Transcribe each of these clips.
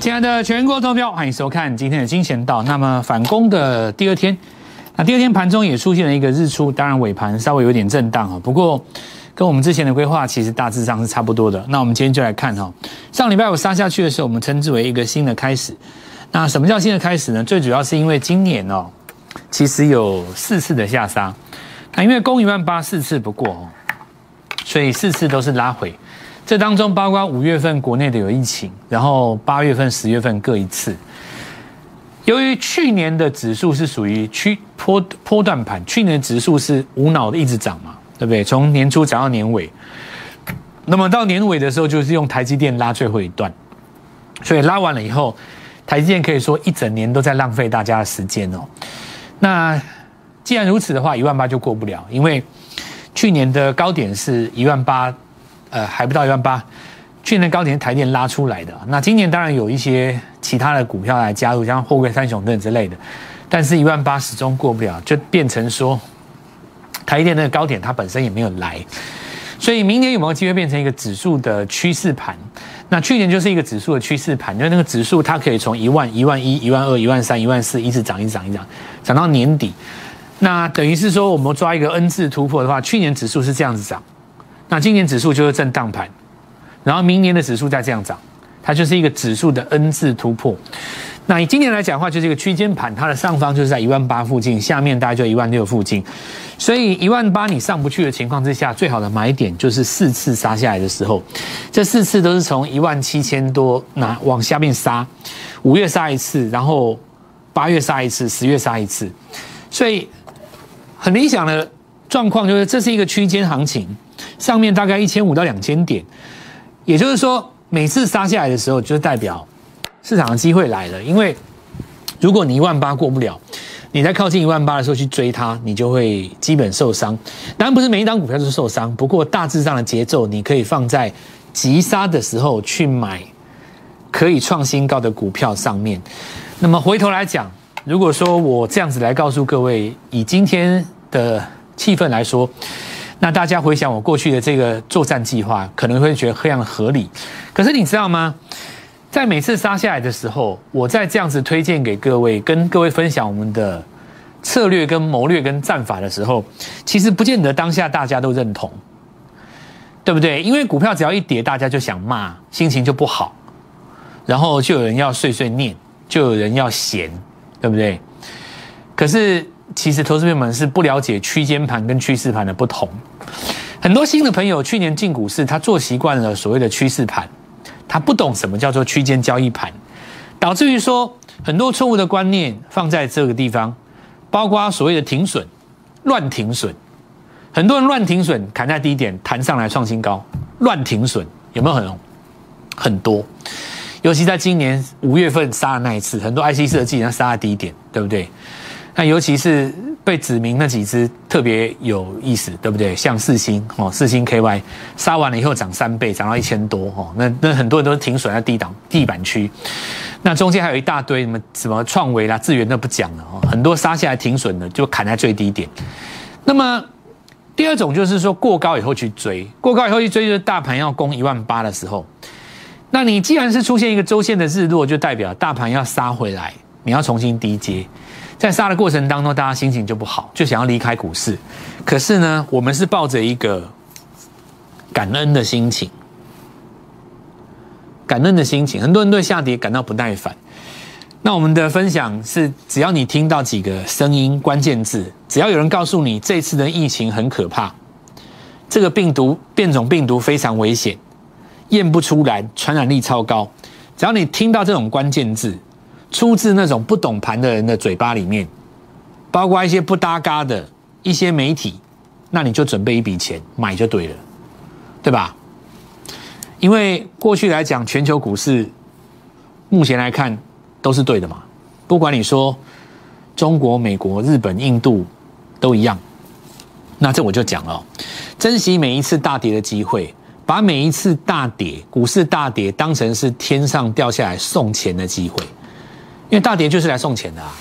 亲爱的全国投票，欢迎收看今天的金钱道。那么反攻的第二天，那第二天盘中也出现了一个日出，当然尾盘稍微有点震荡啊。不过跟我们之前的规划其实大致上是差不多的。那我们今天就来看哈，上礼拜五杀下去的时候，我们称之为一个新的开始。那什么叫新的开始呢？最主要是因为今年哦，其实有四次的下杀，那因为攻一万八四次不过哦，所以四次都是拉回。这当中包括五月份国内的有疫情，然后八月份、十月份各一次。由于去年的指数是属于区波波段盘，去年的指数是无脑的一直涨嘛，对不对？从年初涨到年尾，那么到年尾的时候，就是用台积电拉最后一段，所以拉完了以后，台积电可以说一整年都在浪费大家的时间哦。那既然如此的话，一万八就过不了，因为去年的高点是一万八。呃，还不到一万八，去年高点台电拉出来的。那今年当然有一些其他的股票来加入，像货柜三雄等之类的，但是一万八始终过不了，就变成说台电那个高点它本身也没有来，所以明年有没有机会变成一个指数的趋势盘？那去年就是一个指数的趋势盘，因为那个指数它可以从一万、一万一、一万二、一万三、一万四一直涨，一直涨，一直涨，涨到年底。那等于是说，我们抓一个 N 字突破的话，去年指数是这样子涨。那今年指数就是震荡盘，然后明年的指数再这样涨，它就是一个指数的 N 字突破。那以今年来讲的话，就是一个区间盘，它的上方就是在一万八附近，下面大概就一万六附近。所以一万八你上不去的情况之下，最好的买点就是四次杀下来的时候，这四次都是从一万七千多拿往下面杀，五月杀一次，然后八月杀一次，十月杀一次。所以很理想的状况就是这是一个区间行情。上面大概一千五到两千点，也就是说，每次杀下来的时候，就代表市场的机会来了。因为如果你一万八过不了，你在靠近一万八的时候去追它，你就会基本受伤。当然不是每一张股票都受伤，不过大致上的节奏，你可以放在急杀的时候去买可以创新高的股票上面。那么回头来讲，如果说我这样子来告诉各位，以今天的气氛来说。那大家回想我过去的这个作战计划，可能会觉得非常合理。可是你知道吗？在每次杀下来的时候，我在这样子推荐给各位，跟各位分享我们的策略、跟谋略、跟战法的时候，其实不见得当下大家都认同，对不对？因为股票只要一跌，大家就想骂，心情就不好，然后就有人要碎碎念，就有人要闲，对不对？可是。其实投资朋友们是不了解区间盘跟趋势盘的不同。很多新的朋友去年进股市，他做习惯了所谓的趋势盘，他不懂什么叫做区间交易盘，导致于说很多错误的观念放在这个地方，包括所谓的停损、乱停损，很多人乱停损，砍在低点弹上来创新高，乱停损有没有很很多？尤其在今年五月份杀的那一次，很多 IC 设计它杀在低点，对不对？那尤其是被指明那几只特别有意思，对不对？像四星哦，四星 KY 杀完了以后涨三倍，涨到一千多哦。那那很多人都是停损在低档地板区。那中间还有一大堆什么什么创维啦、智源都不讲了哦。很多杀下来停损的就砍在最低点。那么第二种就是说过高以后去追，过高以后去追就是大盘要攻一万八的时候。那你既然是出现一个周线的日落，就代表大盘要杀回来，你要重新低接。在杀的过程当中，大家心情就不好，就想要离开股市。可是呢，我们是抱着一个感恩的心情，感恩的心情。很多人对下跌感到不耐烦。那我们的分享是：只要你听到几个声音、关键字，只要有人告诉你这次的疫情很可怕，这个病毒变种病毒非常危险，验不出来，传染力超高。只要你听到这种关键字。出自那种不懂盘的人的嘴巴里面，包括一些不搭嘎的一些媒体，那你就准备一笔钱买就对了，对吧？因为过去来讲，全球股市目前来看都是对的嘛。不管你说中国、美国、日本、印度都一样，那这我就讲了，珍惜每一次大跌的机会，把每一次大跌、股市大跌当成是天上掉下来送钱的机会。因为大跌就是来送钱的，啊，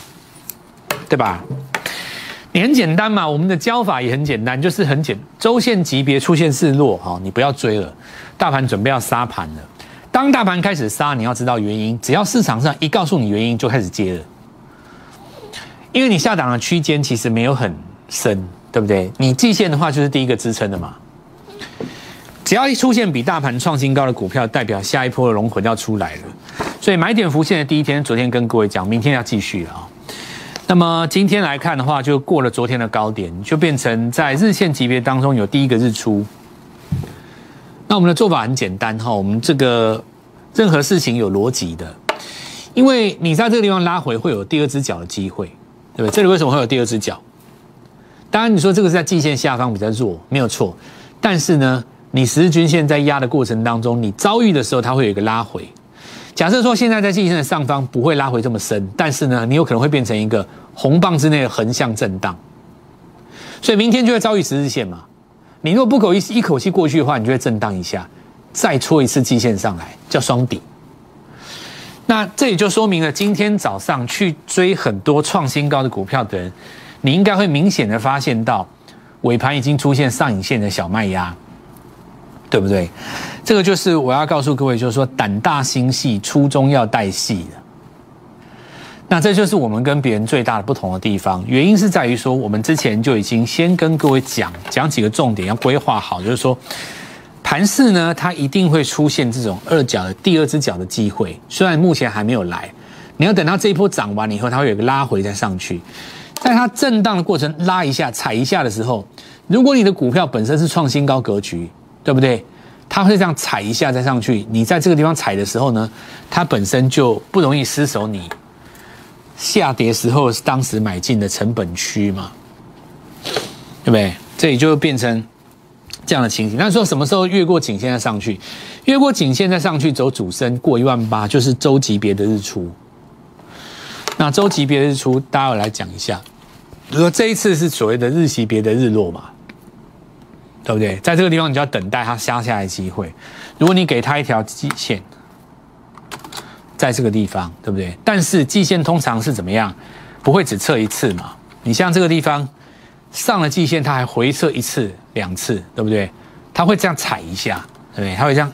对吧？你很简单嘛，我们的教法也很简单，就是很简，周线级别出现示弱哈，你不要追了，大盘准备要杀盘了，当大盘开始杀，你要知道原因。只要市场上一告诉你原因，就开始接了。因为你下档的区间其实没有很深，对不对？你季线的话就是第一个支撑的嘛。只要一出现比大盘创新高的股票，代表下一波的龙魂要出来了。所以买点浮现的第一天，昨天跟各位讲，明天要继续了啊。那么今天来看的话，就过了昨天的高点，就变成在日线级别当中有第一个日出。那我们的做法很简单哈，我们这个任何事情有逻辑的，因为你在这个地方拉回会有第二只脚的机会，对不对？这里为什么会有第二只脚？当然你说这个是在季线下方比较弱，没有错。但是呢，你十日均线在压的过程当中，你遭遇的时候它会有一个拉回。假设说现在在季线的上方不会拉回这么深，但是呢，你有可能会变成一个红棒之内的横向震荡，所以明天就会遭遇十日线嘛。你如果不口一一口气过去的话，你就会震荡一下，再戳一次季线上来，叫双底。那这也就说明了，今天早上去追很多创新高的股票的人，你应该会明显的发现到，尾盘已经出现上影线的小卖压，对不对？这个就是我要告诉各位，就是说胆大心细，初衷要带细的。那这就是我们跟别人最大的不同的地方，原因是在于说，我们之前就已经先跟各位讲讲几个重点，要规划好，就是说，盘市呢，它一定会出现这种二角的第二只脚的机会，虽然目前还没有来，你要等到这一波涨完了以后，它会有个拉回再上去，在它震荡的过程拉一下踩一下的时候，如果你的股票本身是创新高格局，对不对？它会这样踩一下再上去，你在这个地方踩的时候呢，它本身就不容易失手你。下跌时候是当时买进的成本区嘛，对不对？这里就变成这样的情形。那说什么时候越过颈线再上去？越过颈线再上去走主升过一万八，就是周级别的日出。那周级别的日出，大家来讲一下。如说这一次是所谓的日级别的日落嘛，对不对？在这个地方，你就要等待它下下来机会。如果你给它一条基线。在这个地方，对不对？但是季线通常是怎么样？不会只测一次嘛？你像这个地方上了季线，它还回测一次、两次，对不对？它会这样踩一下，对不对？它会这样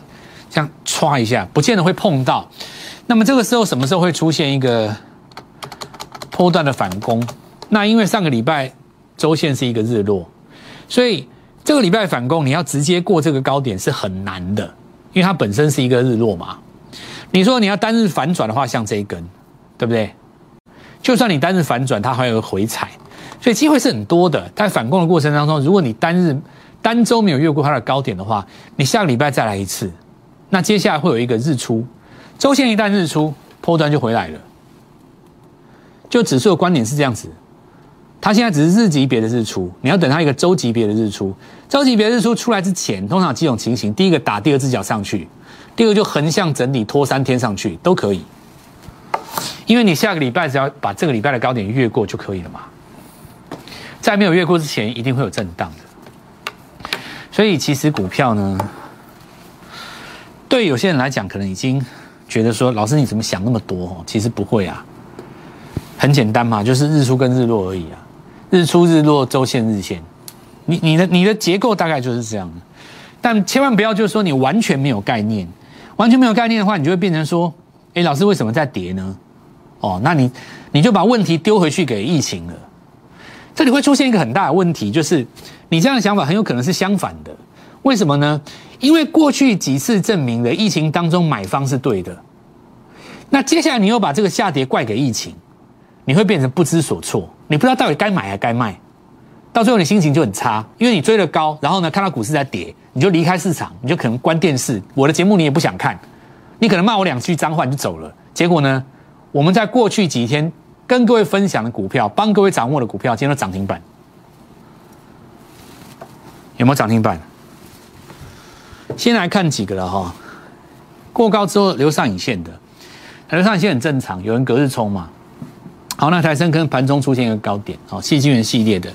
这样歘一下，不见得会碰到。那么这个时候什么时候会出现一个波段的反攻？那因为上个礼拜周线是一个日落，所以这个礼拜反攻你要直接过这个高点是很难的，因为它本身是一个日落嘛。你说你要单日反转的话，像这一根，对不对？就算你单日反转，它还有回踩，所以机会是很多的。在反攻的过程当中，如果你单日单周没有越过它的高点的话，你下个礼拜再来一次，那接下来会有一个日出，周线一旦日出，破端就回来了。就指数的观点是这样子，它现在只是日级别的日出，你要等它一个周级别的日出。周级别日出出来之前，通常几种情形：第一个打第二只脚上去。第二个就横向整理拖三天上去都可以，因为你下个礼拜只要把这个礼拜的高点越过就可以了嘛。在没有越过之前，一定会有震荡的。所以其实股票呢，对有些人来讲，可能已经觉得说，老师你怎么想那么多？哦，其实不会啊，很简单嘛，就是日出跟日落而已啊。日出日落，周线日线，你你的你的结构大概就是这样的。但千万不要就是说你完全没有概念。完全没有概念的话，你就会变成说：“哎，老师为什么在跌呢？”哦，那你你就把问题丢回去给疫情了。这里会出现一个很大的问题，就是你这样的想法很有可能是相反的。为什么呢？因为过去几次证明了疫情当中买方是对的。那接下来你又把这个下跌怪给疫情，你会变成不知所措，你不知道到底该买还该卖。到最后你心情就很差，因为你追了高，然后呢看到股市在跌，你就离开市场，你就可能关电视，我的节目你也不想看，你可能骂我两句脏话你就走了。结果呢，我们在过去几天跟各位分享的股票，帮各位掌握的股票，今天都涨停板，有没有涨停板？先来看几个了哈，过高之后留上影线的，留上影线很正常，有人隔日冲嘛。好，那台升跟盘中出现一个高点，哦，细晶圆系列的。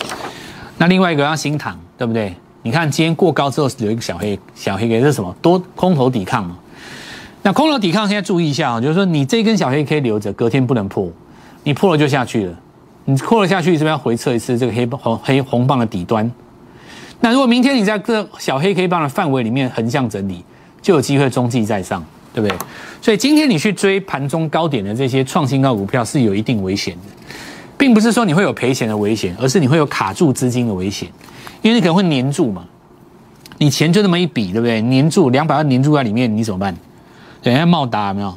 那另外一个要新塘，对不对？你看今天过高之后有一个小黑，小黑 K 是什么？多空头抵抗嘛。那空头抵抗现在注意一下啊，就是说你这根小黑 K 留着，隔天不能破，你破了就下去了。你破了下去是不是要回测一次这个黑红黑红棒的底端？那如果明天你在这小黑 K 棒的范围里面横向整理，就有机会中继再上。对不对？所以今天你去追盘中高点的这些创新高股票是有一定危险的，并不是说你会有赔钱的危险，而是你会有卡住资金的危险，因为你可能会黏住嘛，你钱就那么一笔，对不对？黏住两百万黏住在里面，你怎么办？等下茂达有没有？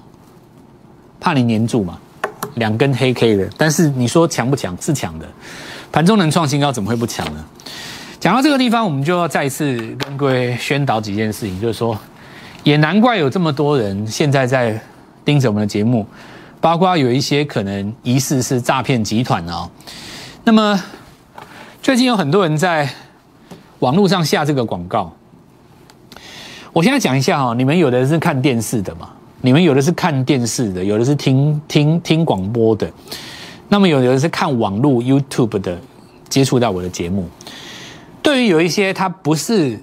怕你黏住嘛？两根黑 K 的，但是你说强不强？是强的，盘中能创新高，怎么会不强呢？讲到这个地方，我们就要再一次跟各位宣导几件事情，就是说，也难怪有这么多人现在在盯着我们的节目，包括有一些可能疑似是诈骗集团哦。那么最近有很多人在网络上下这个广告，我现在讲一下哈，你们有的是看电视的嘛，你们有的是看电视的，有的是听听听广播的，那么有的是看网络 YouTube 的，接触到我的节目。对于有一些他不是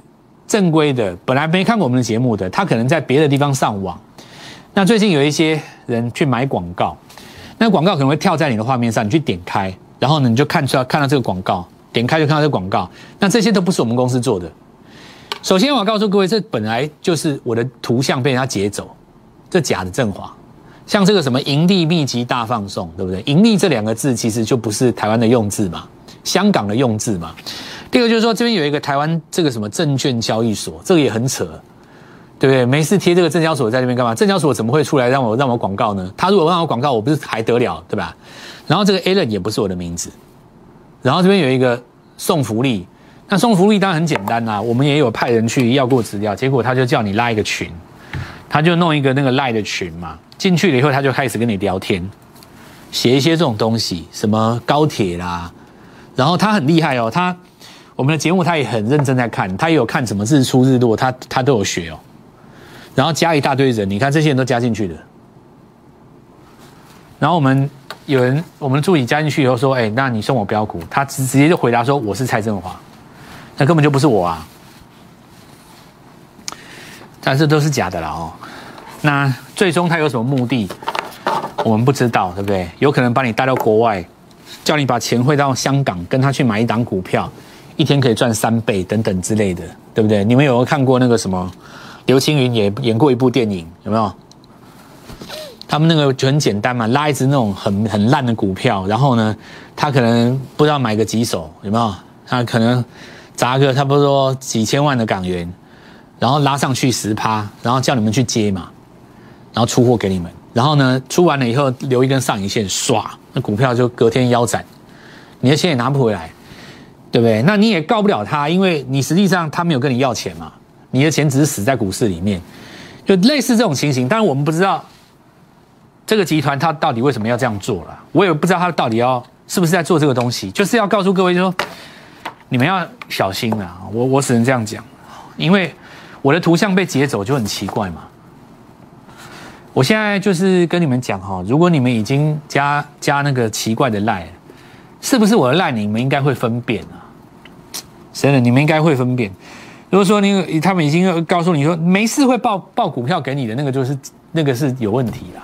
正规的，本来没看过我们的节目的，他可能在别的地方上网。那最近有一些人去买广告，那广告可能会跳在你的画面上，你去点开，然后呢你就看出来看到这个广告，点开就看到这个广告。那这些都不是我们公司做的。首先我告诉各位，这本来就是我的图像被人家截走，这假的振华。像这个什么盈利秘籍大放送，对不对？盈利这两个字其实就不是台湾的用字嘛，香港的用字嘛。第二个就是说，这边有一个台湾这个什么证券交易所，这个也很扯，对不对？没事贴这个证交所在那边干嘛？证交所怎么会出来让我让我广告呢？他如果让我广告，我不是还得了，对吧？然后这个 Allen 也不是我的名字，然后这边有一个送福利，那送福利当然很简单啦，我们也有派人去要过资料，结果他就叫你拉一个群，他就弄一个那个赖的群嘛，进去了以后他就开始跟你聊天，写一些这种东西，什么高铁啦，然后他很厉害哦，他。我们的节目他也很认真在看，他也有看什么日出日落，他他都有学哦。然后加一大堆人，你看这些人都加进去的。然后我们有人，我们助理加进去以后说：“哎，那你送我标股。”他直直接就回答说：“我是蔡振华。”那根本就不是我啊！但是都是假的了哦。那最终他有什么目的，我们不知道，对不对？有可能把你带到国外，叫你把钱汇到香港，跟他去买一档股票。一天可以赚三倍等等之类的，对不对？你们有没有看过那个什么？刘青云也演过一部电影，有没有？他们那个就很简单嘛，拉一只那种很很烂的股票，然后呢，他可能不知道买个几手，有没有？他可能砸个差不多几千万的港元，然后拉上去十趴，然后叫你们去接嘛，然后出货给你们，然后呢，出完了以后留一根上影线，唰，那股票就隔天腰斩，你的钱也拿不回来。对不对？那你也告不了他，因为你实际上他没有跟你要钱嘛，你的钱只是死在股市里面，就类似这种情形。但是我们不知道这个集团他到底为什么要这样做了，我也不知道他到底要是不是在做这个东西，就是要告诉各位，说你们要小心啊！我我只能这样讲，因为我的图像被截走就很奇怪嘛。我现在就是跟你们讲哈，如果你们已经加加那个奇怪的赖。是不是我的赖？你们应该会分辨啊，真的，你们应该会分辨。如果说你他们已经告诉你说没事会报报股票给你的那个，就是那个是有问题啦。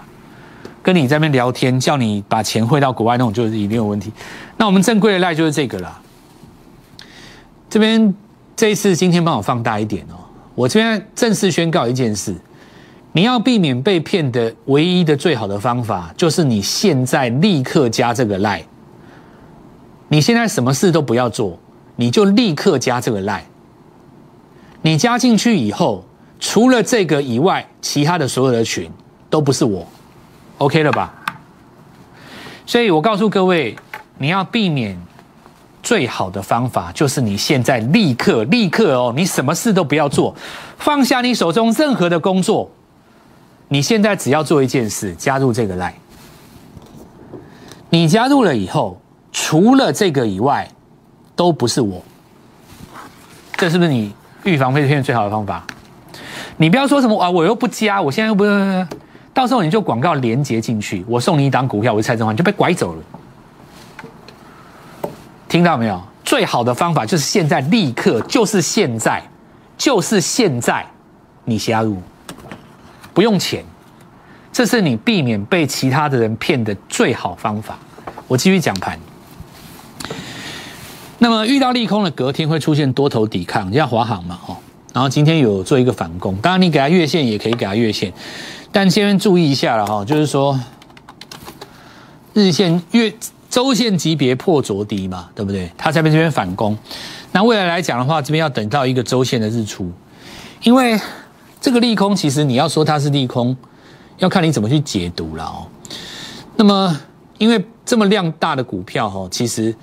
跟你在那边聊天，叫你把钱汇到国外那种，就是一定有问题。那我们正规的赖就是这个啦。这边这一次今天帮我放大一点哦。我这边正式宣告一件事：你要避免被骗的唯一的最好的方法，就是你现在立刻加这个赖。你现在什么事都不要做，你就立刻加这个赖。你加进去以后，除了这个以外，其他的所有的群都不是我，OK 了吧？所以我告诉各位，你要避免最好的方法，就是你现在立刻立刻哦，你什么事都不要做，放下你手中任何的工作，你现在只要做一件事，加入这个赖。你加入了以后。除了这个以外，都不是我。这是不是你预防被骗最好的方法？你不要说什么啊，我又不加，我现在又不，到时候你就广告连接进去，我送你一档股票，我是蔡正华，你就被拐走了。听到没有？最好的方法就是现在立刻，就是现在，就是现在，你加入，不用钱，这是你避免被其他的人骗的最好方法。我继续讲盘。那么遇到利空的隔天会出现多头抵抗，像华航嘛，哦，然后今天有做一个反攻，当然你给它月线也可以给它月线，但先注意一下了哈，就是说日线月周线级别破着低嘛，对不对？它在这边反攻，那未来来讲的话，这边要等到一个周线的日出，因为这个利空其实你要说它是利空，要看你怎么去解读了哦。那么因为这么量大的股票哈，其实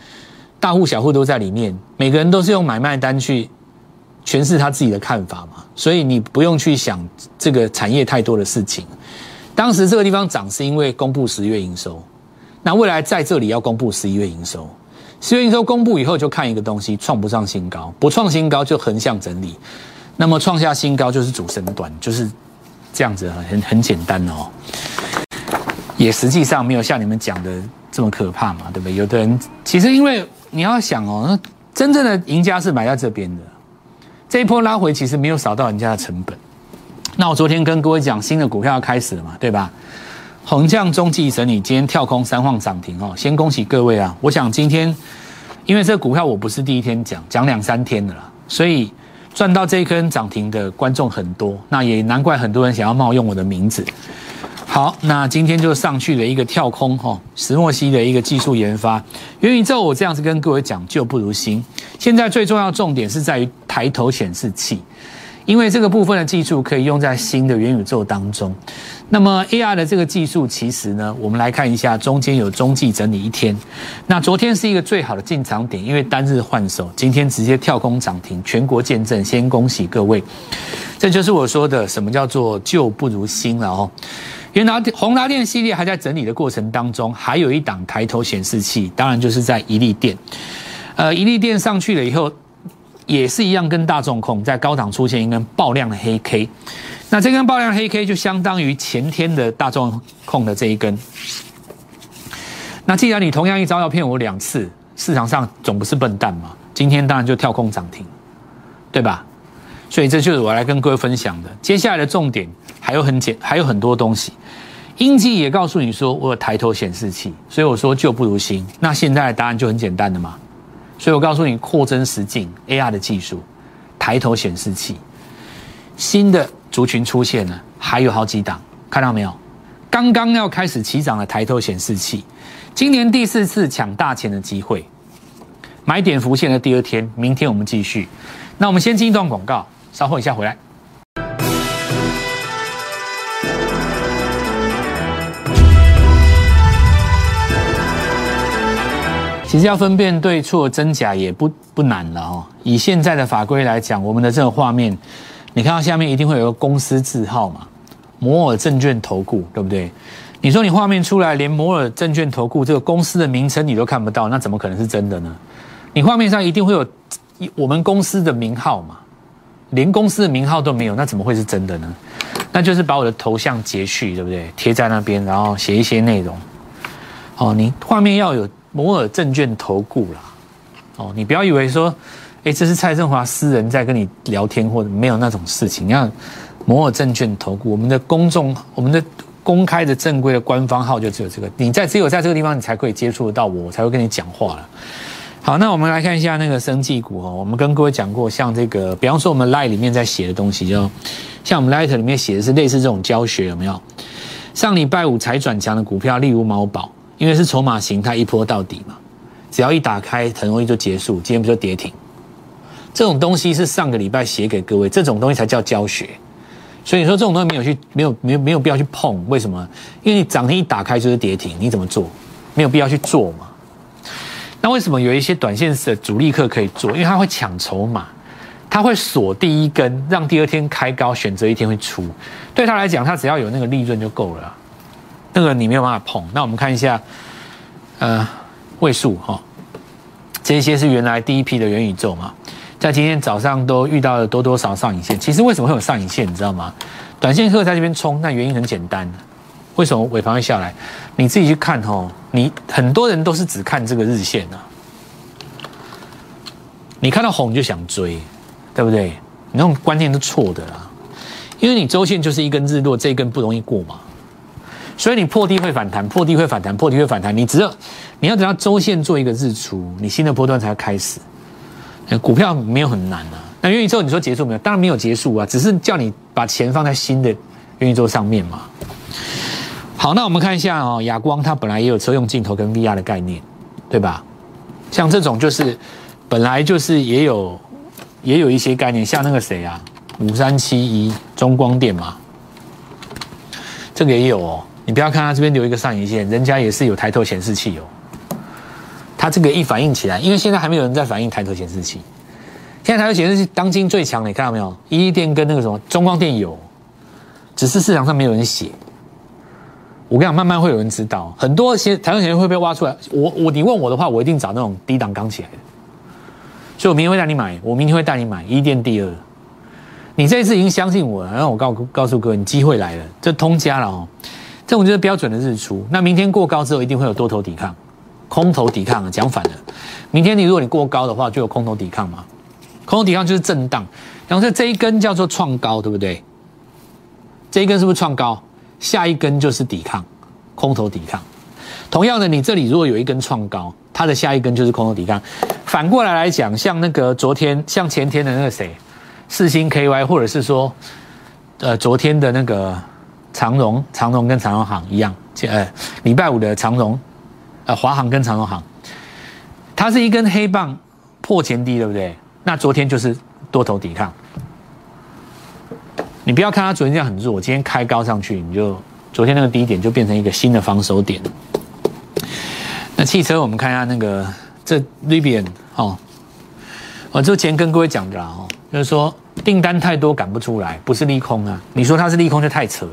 大户小户都在里面，每个人都是用买卖单去诠释他自己的看法嘛，所以你不用去想这个产业太多的事情。当时这个地方涨是因为公布十月营收。那未来在这里要公布十一月营收，十月营收公布以后就看一个东西，创不上新高，不创新高就横向整理，那么创下新高就是主升段，就是这样子，很很简单哦，也实际上没有像你们讲的这么可怕嘛，对不对？有的人其实因为你要想哦，那真正的赢家是买在这边的，这一波拉回其实没有扫到人家的成本。那我昨天跟各位讲，新的股票要开始了嘛，对吧？横向中继整理，今天跳空三晃涨停哦，先恭喜各位啊！我想今天，因为这个股票我不是第一天讲，讲两三天的啦，所以赚到这一根涨停的观众很多，那也难怪很多人想要冒用我的名字。好，那今天就上去了一个跳空哈，石墨烯的一个技术研发，元宇宙我这样子跟各位讲旧不如新，现在最重要重点是在于抬头显示器。因为这个部分的技术可以用在新的元宇宙当中，那么 AR 的这个技术其实呢，我们来看一下，中间有中继整理一天，那昨天是一个最好的进场点，因为单日换手，今天直接跳空涨停，全国见证，先恭喜各位，这就是我说的什么叫做旧不如新了哦。元达宏达电系列还在整理的过程当中，还有一档抬头显示器，当然就是在一利电，呃，一利电上去了以后。也是一样，跟大众控在高档出现一根爆量的黑 K，那这根爆量黑 K 就相当于前天的大众控的这一根。那既然你同样一招要骗我两次，市场上总不是笨蛋嘛？今天当然就跳空涨停，对吧？所以这就是我来跟各位分享的。接下来的重点还有很简，还有很多东西。英基也告诉你说我有抬头显示器，所以我说旧不如新。那现在的答案就很简单的嘛。所以我告诉你，扩增实境 AR 的技术，抬头显示器，新的族群出现了，还有好几档，看到没有？刚刚要开始起涨的抬头显示器，今年第四次抢大钱的机会，买点浮现的第二天，明天我们继续。那我们先进一段广告，稍后一下回来。其实要分辨对错真假也不不难了哦。以现在的法规来讲，我们的这个画面，你看到下面一定会有个公司字号嘛？摩尔证券投顾，对不对？你说你画面出来，连摩尔证券投顾这个公司的名称你都看不到，那怎么可能是真的呢？你画面上一定会有我们公司的名号嘛？连公司的名号都没有，那怎么会是真的呢？那就是把我的头像截去，对不对？贴在那边，然后写一些内容。哦，你画面要有。摩尔证券投顾啦，哦，你不要以为说，哎，这是蔡振华私人在跟你聊天，或者没有那种事情。你看，摩尔证券投顾，我们的公众，我们的公开的正规的官方号就只有这个。你在只有在这个地方，你才可以接触得到我，我才会跟你讲话了。好，那我们来看一下那个生技股哦。我们跟各位讲过，像这个，比方说我们 Light 里面在写的东西，就像我们 Light 里面写的是类似这种教学，有没有？上礼拜五才转强的股票，例如毛宝。因为是筹码形态一波到底嘛，只要一打开很容易就结束，今天不就跌停？这种东西是上个礼拜写给各位，这种东西才叫教学。所以你说这种东西没有去，没有没有没有必要去碰，为什么？因为你涨停一打开就是跌停，你怎么做？没有必要去做嘛。那为什么有一些短线的主力客可以做？因为他会抢筹码，他会锁第一根，让第二天开高，选择一天会出。对他来讲，他只要有那个利润就够了。那个你没有办法碰，那我们看一下，呃，位数哈，这些是原来第一批的元宇宙嘛，在今天早上都遇到了多多少上影线。其实为什么会有上影线，你知道吗？短线客在这边冲，那原因很简单，为什么尾盘会下来？你自己去看哦，你很多人都是只看这个日线啊，你看到红就想追，对不对？你那种观念是错的啦，因为你周线就是一根日落，这一根不容易过嘛。所以你破低会反弹，破低会反弹，破低会反弹。你只要你要等到周线做一个日出，你新的波段才开始。股票没有很难啊，那元宇宙你说结束没有？当然没有结束啊，只是叫你把钱放在新的元宇宙上面嘛。好，那我们看一下哦，亚光它本来也有车用镜头跟 VR 的概念，对吧？像这种就是本来就是也有也有一些概念，像那个谁啊，五三七一中光电嘛，这个也有哦。你不要看它这边留一个上影线，人家也是有抬头显示器哦。它这个一反应起来，因为现在还没有人在反应抬头显示器。现在抬头显示器当今最强的，你看到没有？一电跟那个什么中光电有，只是市场上没有人写。我跟你讲，慢慢会有人知道，很多些台湾钱会被挖出来。我我你问我的话，我一定找那种低档刚起来的。所以我明天会带你买，我明天会带你买一电第二。你这一次已经相信我了，然后我告告诉各位，你机会来了，这通家了哦。这种就是标准的日出。那明天过高之后，一定会有多头抵抗，空头抵抗。讲反了，明天你如果你过高的话，就有空头抵抗嘛。空头抵抗就是震荡。然后这这一根叫做创高，对不对？这一根是不是创高？下一根就是抵抗，空头抵抗。同样的，你这里如果有一根创高，它的下一根就是空头抵抗。反过来来讲，像那个昨天、像前天的那个谁，四星 KY，或者是说，呃，昨天的那个。长荣、长荣跟长荣行一样，呃，礼拜五的长荣，呃，华航跟长荣行，它是一根黑棒破前低，对不对？那昨天就是多头抵抗。你不要看它昨天这样很弱，今天开高上去，你就昨天那个低点就变成一个新的防守点。那汽车，我们看一下那个这 Rivian 哦，我之前跟各位讲的啦，哦，就是说订单太多赶不出来，不是利空啊。你说它是利空就太扯了。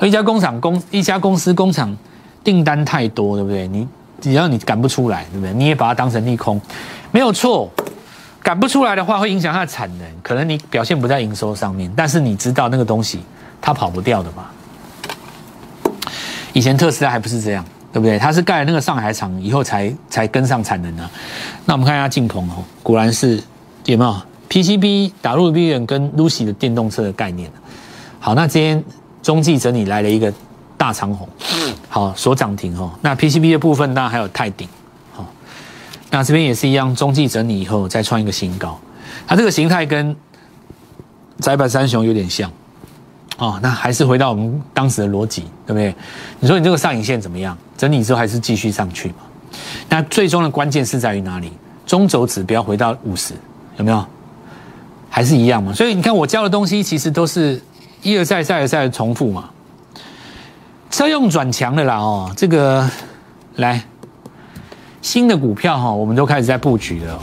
一家工厂工一家公司工厂订单太多，对不对？你只要你赶不出来，对不对？你也把它当成利空，没有错。赶不出来的话，会影响它的产能，可能你表现不在营收上面。但是你知道那个东西它跑不掉的嘛？以前特斯拉还不是这样，对不对？它是盖了那个上海厂以后才才跟上产能的。那我们看一下晋鹏哦，果然是有没有 PCB 打入 B 元跟 Lucy 的电动车的概念好，那今天。中继整理来了一个大长红，好，所涨停哦。那 PCB 的部分当然还有泰鼎，好，那这边也是一样，中继整理以后再创一个新高。它这个形态跟窄板三雄有点像，哦，那还是回到我们当时的逻辑，对不对？你说你这个上影线怎么样？整理之后还是继续上去嘛？那最终的关键是在于哪里？中轴指标回到五十，有没有？还是一样嘛？所以你看我教的东西其实都是。一而再，再而再的重复嘛。车用转强的啦哦，这个来新的股票哈，我们都开始在布局了。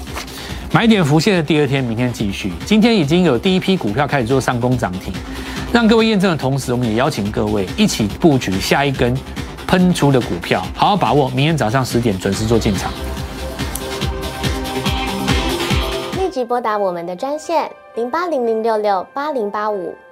买点浮现的第二天，明天继续。今天已经有第一批股票开始做上攻涨停，让各位验证的同时，我们也邀请各位一起布局下一根喷出的股票，好好把握。明天早上十点准时做进场。立即拨打我们的专线零八零零六六八零八五。